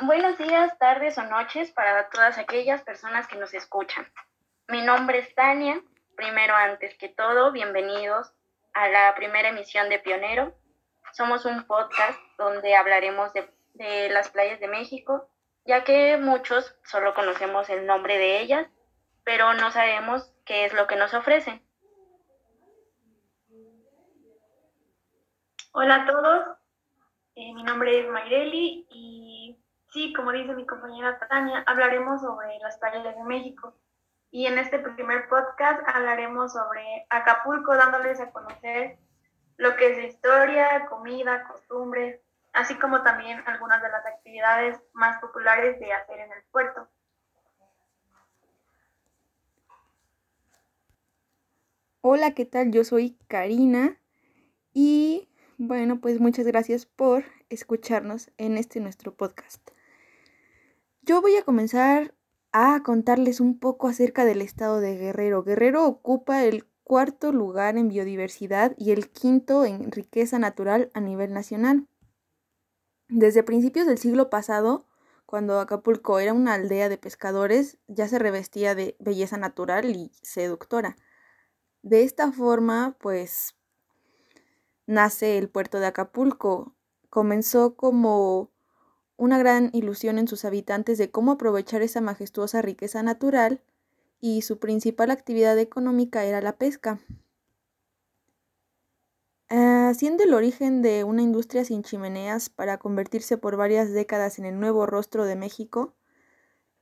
buenos días, tardes o noches para todas aquellas personas que nos escuchan. Mi nombre es Tania. Primero, antes que todo, bienvenidos a la primera emisión de Pionero. Somos un podcast donde hablaremos de, de las playas de México, ya que muchos solo conocemos el nombre de ellas, pero no sabemos qué es lo que nos ofrecen. Hola a todos, eh, mi nombre es Mayreli y sí, como dice mi compañera Tania, hablaremos sobre las playas de México. Y en este primer podcast hablaremos sobre Acapulco, dándoles a conocer lo que es historia, comida, costumbres, así como también algunas de las actividades más populares de hacer en el puerto. Hola, ¿qué tal? Yo soy Karina y bueno, pues muchas gracias por escucharnos en este nuestro podcast. Yo voy a comenzar a contarles un poco acerca del estado de Guerrero. Guerrero ocupa el cuarto lugar en biodiversidad y el quinto en riqueza natural a nivel nacional. Desde principios del siglo pasado, cuando Acapulco era una aldea de pescadores, ya se revestía de belleza natural y seductora. De esta forma, pues nace el puerto de Acapulco. Comenzó como una gran ilusión en sus habitantes de cómo aprovechar esa majestuosa riqueza natural y su principal actividad económica era la pesca. Ah, siendo el origen de una industria sin chimeneas para convertirse por varias décadas en el nuevo rostro de México,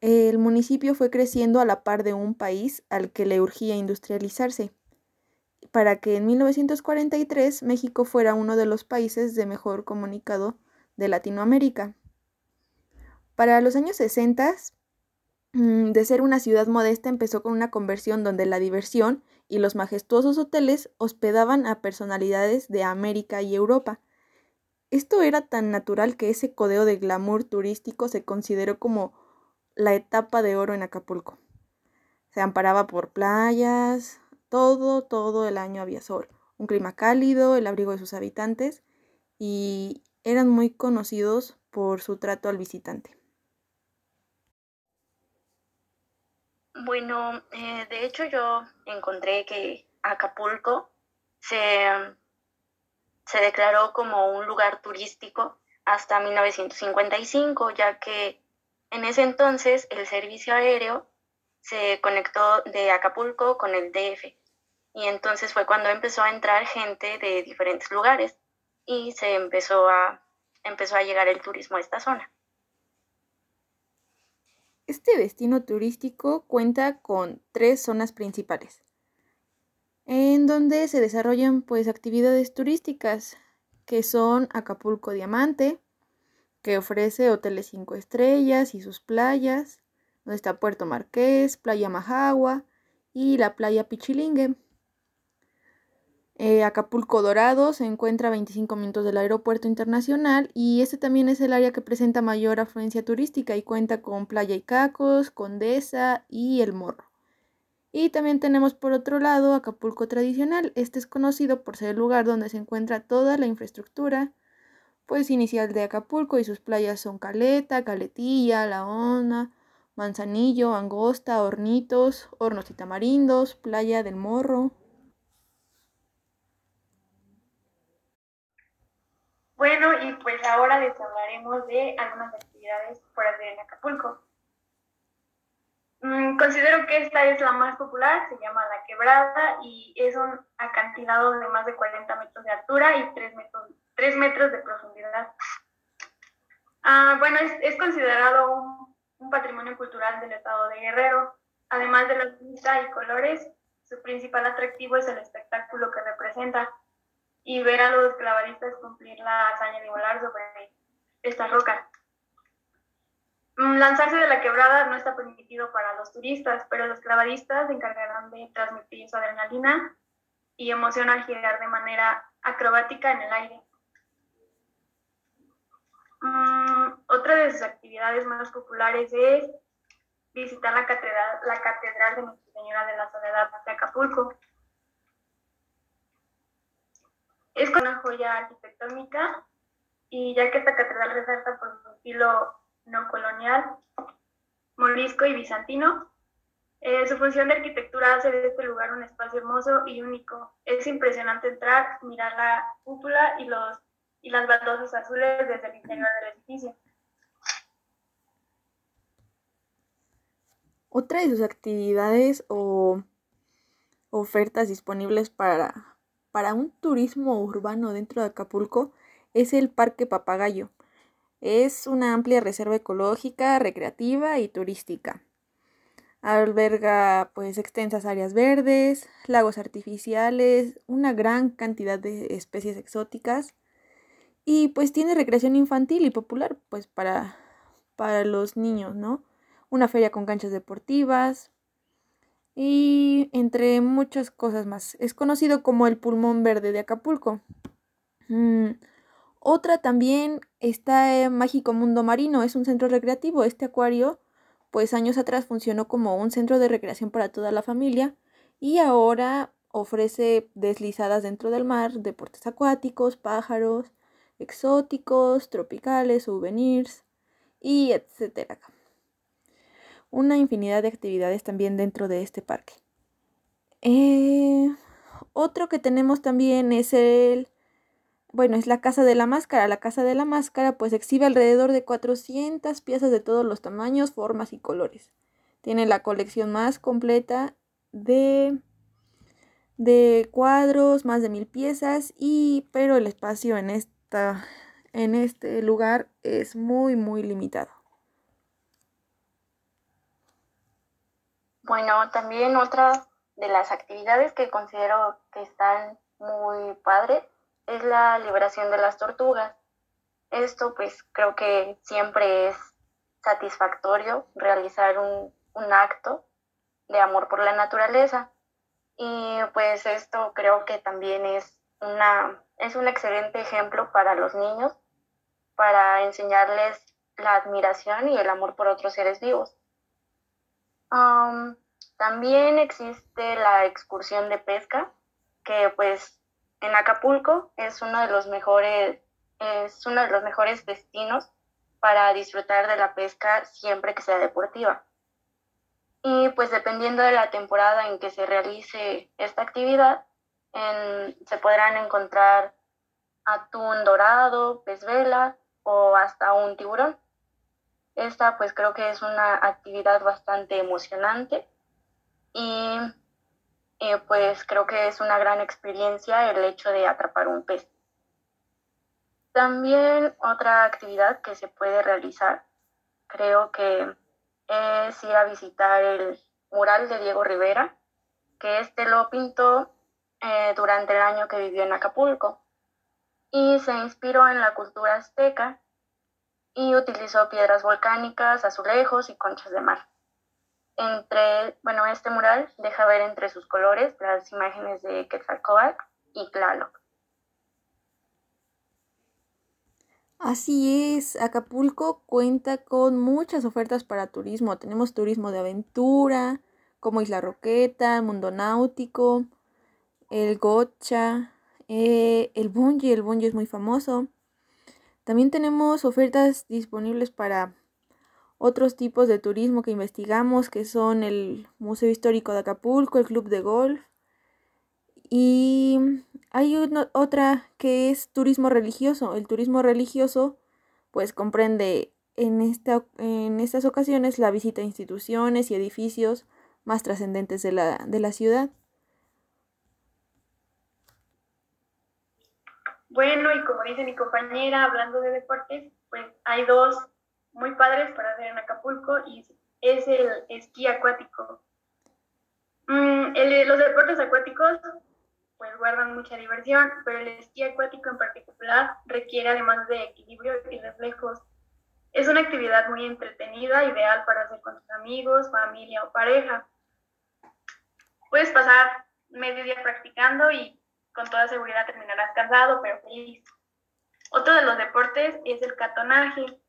el municipio fue creciendo a la par de un país al que le urgía industrializarse para que en 1943 México fuera uno de los países de mejor comunicado de Latinoamérica. Para los años 60, mm, de ser una ciudad modesta, empezó con una conversión donde la diversión y los majestuosos hoteles hospedaban a personalidades de América y Europa. Esto era tan natural que ese codeo de glamour turístico se consideró como la etapa de oro en Acapulco. Se amparaba por playas, todo, todo el año había sol, un clima cálido, el abrigo de sus habitantes y eran muy conocidos por su trato al visitante. Bueno, eh, de hecho yo encontré que Acapulco se, se declaró como un lugar turístico hasta 1955, ya que en ese entonces el servicio aéreo se conectó de Acapulco con el DF. Y entonces fue cuando empezó a entrar gente de diferentes lugares y se empezó a, empezó a llegar el turismo a esta zona. Este destino turístico cuenta con tres zonas principales, en donde se desarrollan pues actividades turísticas, que son Acapulco Diamante, que ofrece hoteles cinco estrellas y sus playas, donde está Puerto Marqués, Playa Majagua y la Playa Pichilingue. Eh, Acapulco Dorado se encuentra a 25 minutos del aeropuerto internacional y este también es el área que presenta mayor afluencia turística y cuenta con Playa Icacos, Condesa y El Morro. Y también tenemos por otro lado Acapulco Tradicional. Este es conocido por ser el lugar donde se encuentra toda la infraestructura pues inicial de Acapulco y sus playas son Caleta, Caletilla, La Ona, Manzanillo, Angosta, Hornitos, Hornos y Tamarindos, Playa del Morro. Bueno, y pues ahora les hablaremos de algunas actividades por hacer en Acapulco. Mm, considero que esta es la más popular, se llama La Quebrada y es un acantilado de más de 40 metros de altura y 3 metros, 3 metros de profundidad. Ah, bueno, es, es considerado un un patrimonio cultural del estado de Guerrero. Además de la vista y colores, su principal atractivo es el espectáculo que representa y ver a los clavadistas cumplir la hazaña de volar sobre esta roca. Mm, lanzarse de la quebrada no está permitido para los turistas, pero los clavadistas se encargarán de transmitir su adrenalina y emoción al girar de manera acrobática en el aire. Mm, otra de sus actividades más populares es visitar la catedral, la catedral de Nuestra Señora de la Soledad de Acapulco. Es una joya arquitectónica y ya que esta catedral resalta por su estilo no colonial, morisco y bizantino. Eh, su función de arquitectura hace de este lugar un espacio hermoso y único. Es impresionante entrar, mirar la cúpula y, los, y las baldosas azules desde el interior del edificio. Otra de sus actividades o ofertas disponibles para, para un turismo urbano dentro de Acapulco es el Parque Papagayo. Es una amplia reserva ecológica, recreativa y turística. Alberga pues extensas áreas verdes, lagos artificiales, una gran cantidad de especies exóticas y pues tiene recreación infantil y popular pues para, para los niños, ¿no? Una feria con canchas deportivas y entre muchas cosas más. Es conocido como el pulmón verde de Acapulco. Mm, otra también está en Mágico Mundo Marino, es un centro recreativo. Este acuario, pues años atrás funcionó como un centro de recreación para toda la familia y ahora ofrece deslizadas dentro del mar, deportes acuáticos, pájaros, exóticos, tropicales, souvenirs y etcétera. Una infinidad de actividades también dentro de este parque. Eh, otro que tenemos también es el bueno, es la Casa de la Máscara. La Casa de la Máscara pues exhibe alrededor de 400 piezas de todos los tamaños, formas y colores. Tiene la colección más completa de, de cuadros, más de mil piezas, y, pero el espacio en, esta, en este lugar es muy, muy limitado. Bueno, también otra de las actividades que considero que están muy padres es la liberación de las tortugas. Esto pues creo que siempre es satisfactorio realizar un, acto de amor por la naturaleza. Y pues esto creo que también es, una, es un excelente ejemplo para los niños, para enseñarles la admiración y el amor por otros seres vivos. También existe la excursión de pesca, que pues en Acapulco es uno de los mejores, es uno de los mejores destinos para disfrutar de la pesca siempre que sea deportiva. Y pues dependiendo de la temporada en que se realice esta actividad, se podrán encontrar atún dorado, pez vela o hasta un tiburón. Esta pues creo que es una actividad bastante emocionante y eh, pues creo que es una gran experiencia el hecho de atrapar un pez. También otra actividad que se puede realizar, creo que es ir a visitar el mural de Diego Rivera, que este lo pintó eh, durante el año que vivió en Acapulco y se inspiró en la cultura azteca y utilizó piedras volcánicas, azulejos y conchas de mar entre, bueno, este mural deja ver entre sus colores las imágenes de Quetzalcóatl y Tlaloc. Así es, Acapulco cuenta con muchas ofertas para turismo. Tenemos turismo de aventura, como Isla Roqueta, Mundo Náutico, el Gocha, eh, el Bungie, el Bungie es muy famoso. También tenemos ofertas disponibles para otros tipos de turismo que investigamos, que son el Museo Histórico de Acapulco, el Club de Golf. Y hay otra que es turismo religioso. El turismo religioso pues comprende en, esta, en estas ocasiones la visita a instituciones y edificios más trascendentes de la, de la ciudad. Bueno, y como dice mi compañera, hablando de deportes, pues hay dos muy padres para hacer en Acapulco y es el esquí acuático. Mm, los deportes acuáticos pues guardan mucha diversión, pero el esquí acuático en particular requiere además de equilibrio y reflejos. Es una actividad muy entretenida, ideal para hacer con tus amigos, familia o pareja. Puedes pasar medio día practicando y con toda seguridad terminarás cansado, pero feliz. Otro de los deportes es el catonaje.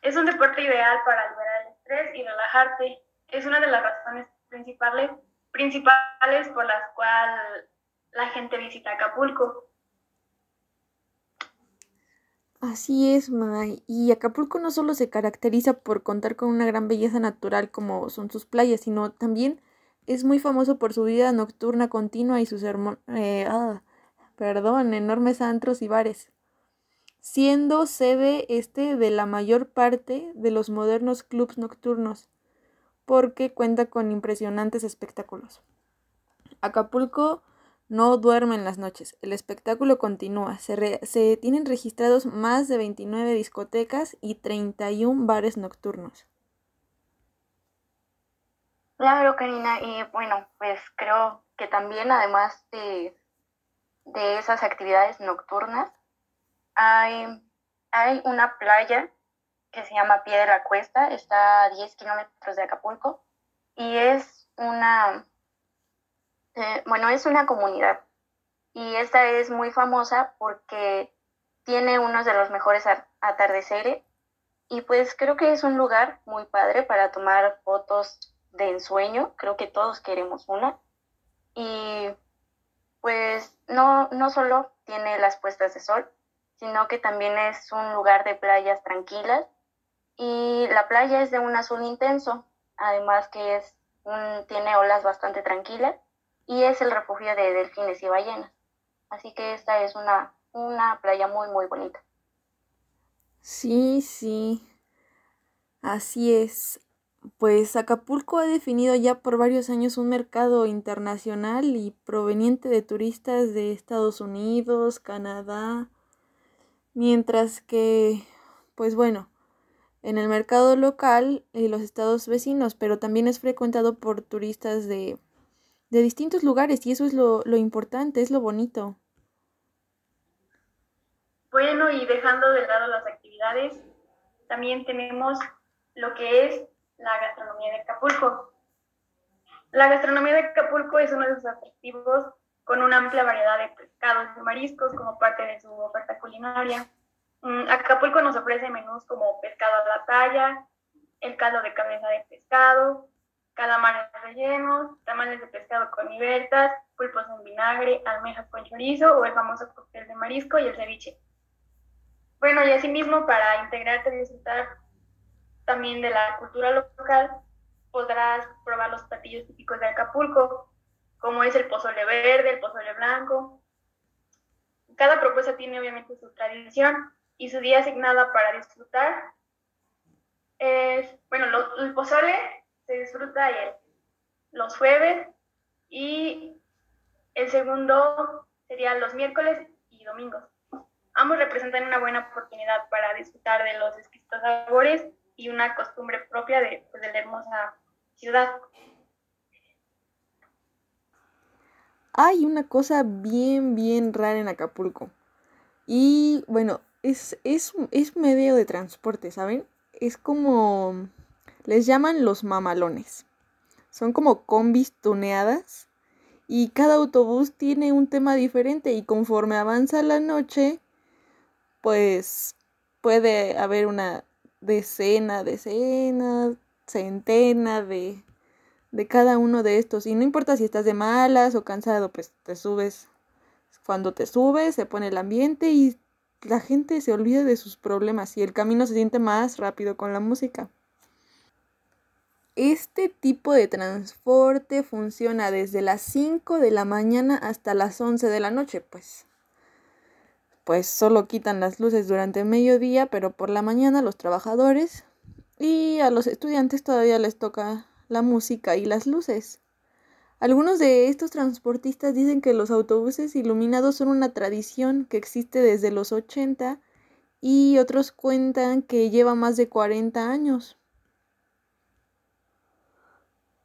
Es un deporte ideal para liberar el estrés y relajarte. Es una de las razones principales, principales por las cuales la gente visita Acapulco. Así es, May. Y Acapulco no solo se caracteriza por contar con una gran belleza natural como son sus playas, sino también es muy famoso por su vida nocturna continua y sus eh, ah, enormes antros y bares, siendo sede este de la mayor parte de los modernos clubs nocturnos, porque cuenta con impresionantes espectáculos. Acapulco no duerme en las noches. El espectáculo continúa. Se, tienen registrados más de 29 discotecas y 31 bares nocturnos. Claro, Karina. Y bueno, pues creo que también además de, de esas actividades nocturnas, hay, hay una playa que se llama Piedra Cuesta, está a 10 kilómetros de Acapulco y es una eh, bueno, es una comunidad y esta es muy famosa porque tiene uno de los mejores atardeceres y pues creo que es un lugar muy padre para tomar fotos de ensueño, creo que todos queremos una y pues no, no solo tiene las puestas de sol, sino que también es un lugar de playas tranquilas y la playa es de un azul intenso, además que es un, tiene olas bastante tranquilas y es el refugio de delfines y ballenas. Así que esta es una, una playa muy, muy bonita. Sí, sí, así es. Pues Acapulco ha definido ya por varios años un mercado internacional y proveniente de turistas de Estados Unidos, Canadá, mientras que, pues bueno, en el mercado local y los estados vecinos, pero también es frecuentado por turistas de de distintos lugares y eso es lo, importante, es lo bonito. Bueno, y dejando de lado las actividades, también tenemos lo que es la gastronomía de Acapulco. La gastronomía de Acapulco es uno de sus atractivos con una amplia variedad de pescados y mariscos como parte de su oferta culinaria. Mm, Acapulco nos ofrece menús como pescado a la talla, el caldo de cabeza de pescado, calamares rellenos, tamales de pescado con libertas, pulpos en vinagre, almejas con chorizo o el famoso cóctel de marisco y el ceviche. Bueno, y asimismo, para integrarte y disfrutar también de la cultura local, podrás probar los platillos típicos de Acapulco, como es el pozole verde, el pozole blanco. Cada propuesta tiene obviamente su tradición y su día asignada para disfrutar. Es, bueno, el pozole se disfruta los jueves y el segundo sería los miércoles y domingos. Ambos representan una buena oportunidad para disfrutar de los exquisitos sabores y una costumbre propia de, pues, de la hermosa ciudad. Hay una cosa bien, bien rara en Acapulco. Y bueno, es, es, es medio de transporte, ¿saben? Es como les llaman los mamalones. Son como combis tuneadas y cada autobús tiene un tema diferente y conforme avanza la noche, pues puede haber una decena, decena, centena de, de cada uno de estos. Y no importa si estás de malas o cansado, pues te subes. Cuando te subes, se pone el ambiente y la gente se olvida de sus problemas y el camino se siente más rápido con la música. Este tipo de transporte funciona desde las 5 de la mañana hasta las 11 de la noche, pues. Pues solo quitan las luces durante el mediodía, pero por la mañana los trabajadores y a los estudiantes todavía les toca la música y las luces. Algunos de estos transportistas dicen que los autobuses iluminados son una tradición que existe desde los 80 y otros cuentan que lleva más de 40 años.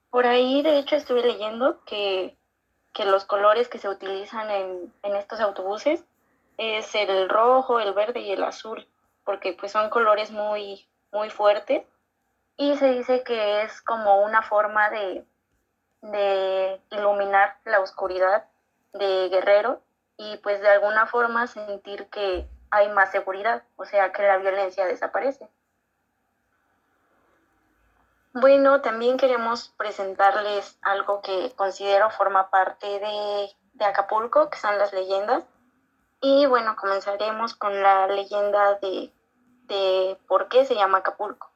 Por ahí, de hecho, estuve leyendo que, los colores que se utilizan en, estos autobuses es el rojo, el verde y el azul, porque pues son colores muy, muy fuertes. Y se dice que es como una forma de, de iluminar la oscuridad de Guerrero y pues de alguna forma sentir que hay más seguridad, o sea, que la violencia desaparece. Bueno, también queremos presentarles algo que considero forma parte de, Acapulco, que son las leyendas. Y bueno, comenzaremos con la leyenda de, de por qué se llama Acapulco.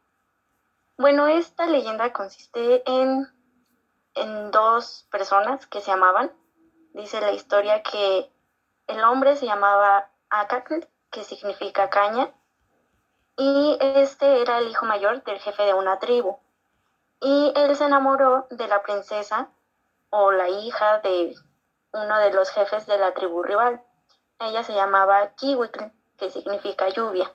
Bueno, esta leyenda consiste en, en dos personas que se amaban. Dice la historia que el hombre se llamaba Acacl, que significa caña, y este era el hijo mayor del jefe de una tribu. Y él se enamoró de la princesa o la hija de uno de los jefes de la tribu rival. Ella se llamaba Kiwikl, que significa lluvia.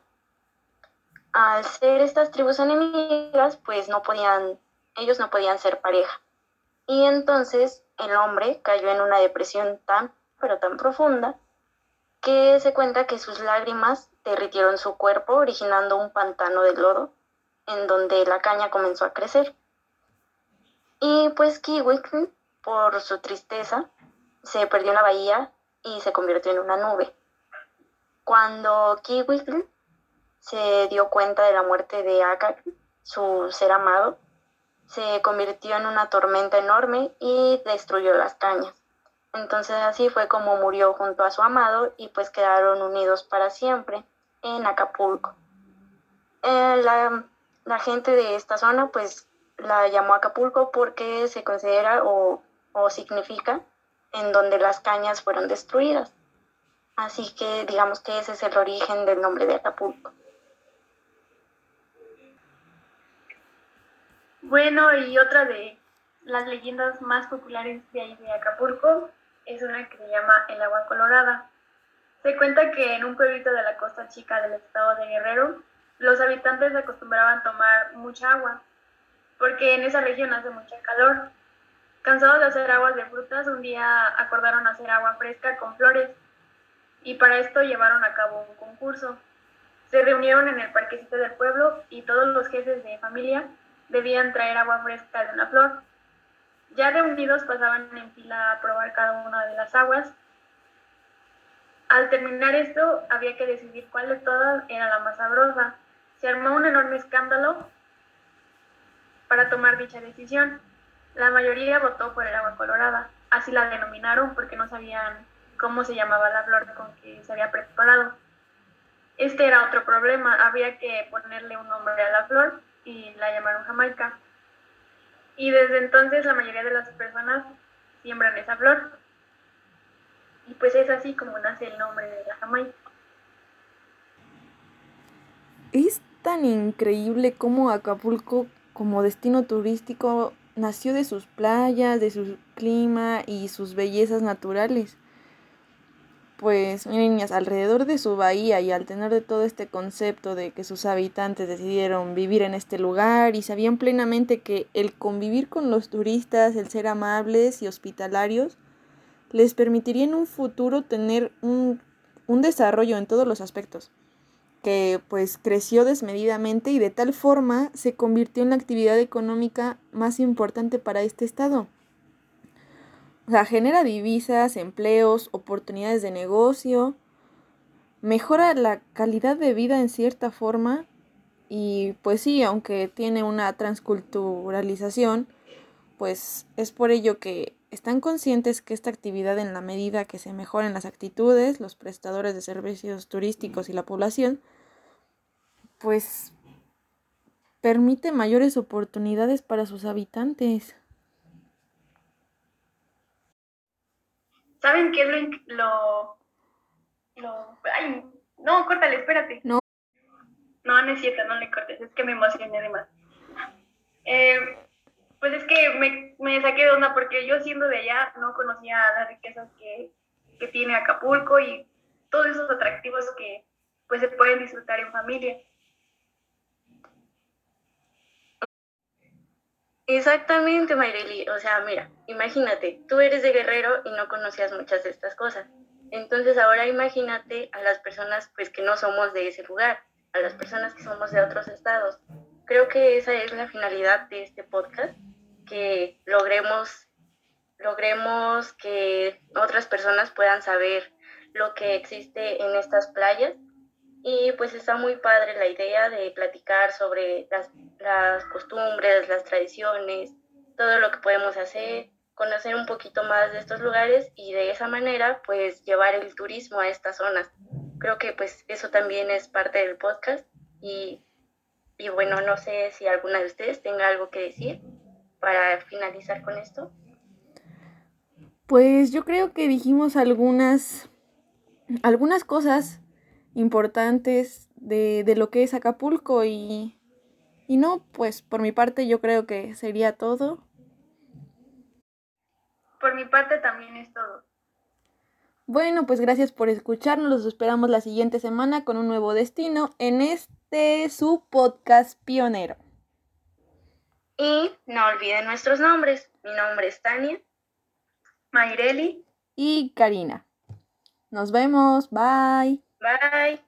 Al ser estas tribus enemigas, pues no podían, ellos no podían ser pareja. Y entonces el hombre cayó en una depresión tan, pero tan profunda, que se cuenta que sus lágrimas derritieron su cuerpo, originando un pantano de lodo, en donde la caña comenzó a crecer. Y pues Kiwikl, por su tristeza, se perdió en la bahía y se convirtió en una nube. Cuando Kiwikl se dio cuenta de la muerte de Akak, su ser amado, se convirtió en una tormenta enorme y destruyó las cañas. Entonces así fue como murió junto a su amado y pues quedaron unidos para siempre en Acapulco. Eh, la, la, gente de esta zona pues la llamó Acapulco porque se considera o, o significa en donde las cañas fueron destruidas. Así que digamos que ese es el origen del nombre de Acapulco. Bueno, y otra de las leyendas más populares de ahí de Acapulco es una que se llama El agua colorada. Se cuenta que en un pueblito de la costa chica del estado de Guerrero, los habitantes acostumbraban tomar mucha agua, porque en esa región hace mucha calor. Cansados de hacer aguas de frutas, un día acordaron hacer agua fresca con flores y para esto llevaron a cabo un concurso. Se reunieron en el parquecito del pueblo y todos los jefes de familia debían traer agua fresca de una flor. Ya reunidos pasaban en fila a probar cada una de las aguas. Al terminar esto, había que decidir cuál de todas era la más sabrosa. Se armó un enorme escándalo para tomar dicha decisión. La mayoría votó por el agua colorada, así la denominaron porque no sabían cómo se llamaba la flor con que se había preparado. Este era otro problema, había que ponerle un nombre a la flor y la llamaron Jamaica. Y desde entonces la mayoría de las personas siembran esa flor. Y pues es así como nace el nombre de la Jamaica. Es tan increíble como Acapulco como destino turístico nació de sus playas, de su clima y sus bellezas naturales. Pues, niñas, alrededor de su bahía y al tener de todo este concepto de que sus habitantes decidieron vivir en este lugar y sabían plenamente que el convivir con los turistas, el ser amables y hospitalarios, les permitiría en un futuro tener un, un desarrollo en todos los aspectos que pues creció desmedidamente y de tal forma se convirtió en la actividad económica más importante para este estado. O sea, genera divisas, empleos, oportunidades de negocio, mejora la calidad de vida en cierta forma y pues sí, aunque tiene una transculturalización, pues es por ello que están conscientes que esta actividad en la medida que se mejoren las actitudes, los prestadores de servicios turísticos y la población, pues permite mayores oportunidades para sus habitantes. ¿Saben qué es lo, lo, Ay, no, córtale, espérate. No. No, no es cierto, no le cortes, es que me emocioné además. Eh, pues es que me, me, saqué de onda porque yo siendo de allá no conocía las riquezas que, que tiene Acapulco y todos esos atractivos que pues se pueden disfrutar en familia. Exactamente, Mayreli. O sea, mira, imagínate, tú eres de Guerrero y no conocías muchas de estas cosas. Entonces ahora imagínate a las personas pues que no somos de ese lugar, a las personas que somos de otros estados. Creo que esa es la finalidad de este podcast, que logremos logremos que otras personas puedan saber lo que existe en estas playas y pues está muy padre la idea de platicar sobre las, las, costumbres, las tradiciones, todo lo que podemos hacer conocer un poquito más de estos lugares y de esa manera pues llevar el turismo a estas zonas. Creo que pues eso también es parte del podcast y, y bueno, no sé si alguna de ustedes tenga algo que decir para finalizar con esto. Pues yo creo que dijimos algunas, algunas cosas importantes de, de lo que es Acapulco y, y no, pues por mi parte yo creo que sería todo. Por mi parte también es todo. Bueno, pues gracias por escucharnos. Los esperamos la siguiente semana con un nuevo destino en este su podcast pionero. Y no olviden nuestros nombres. Mi nombre es Tania. Mayreli. Y Karina. Nos vemos. Bye. Bye.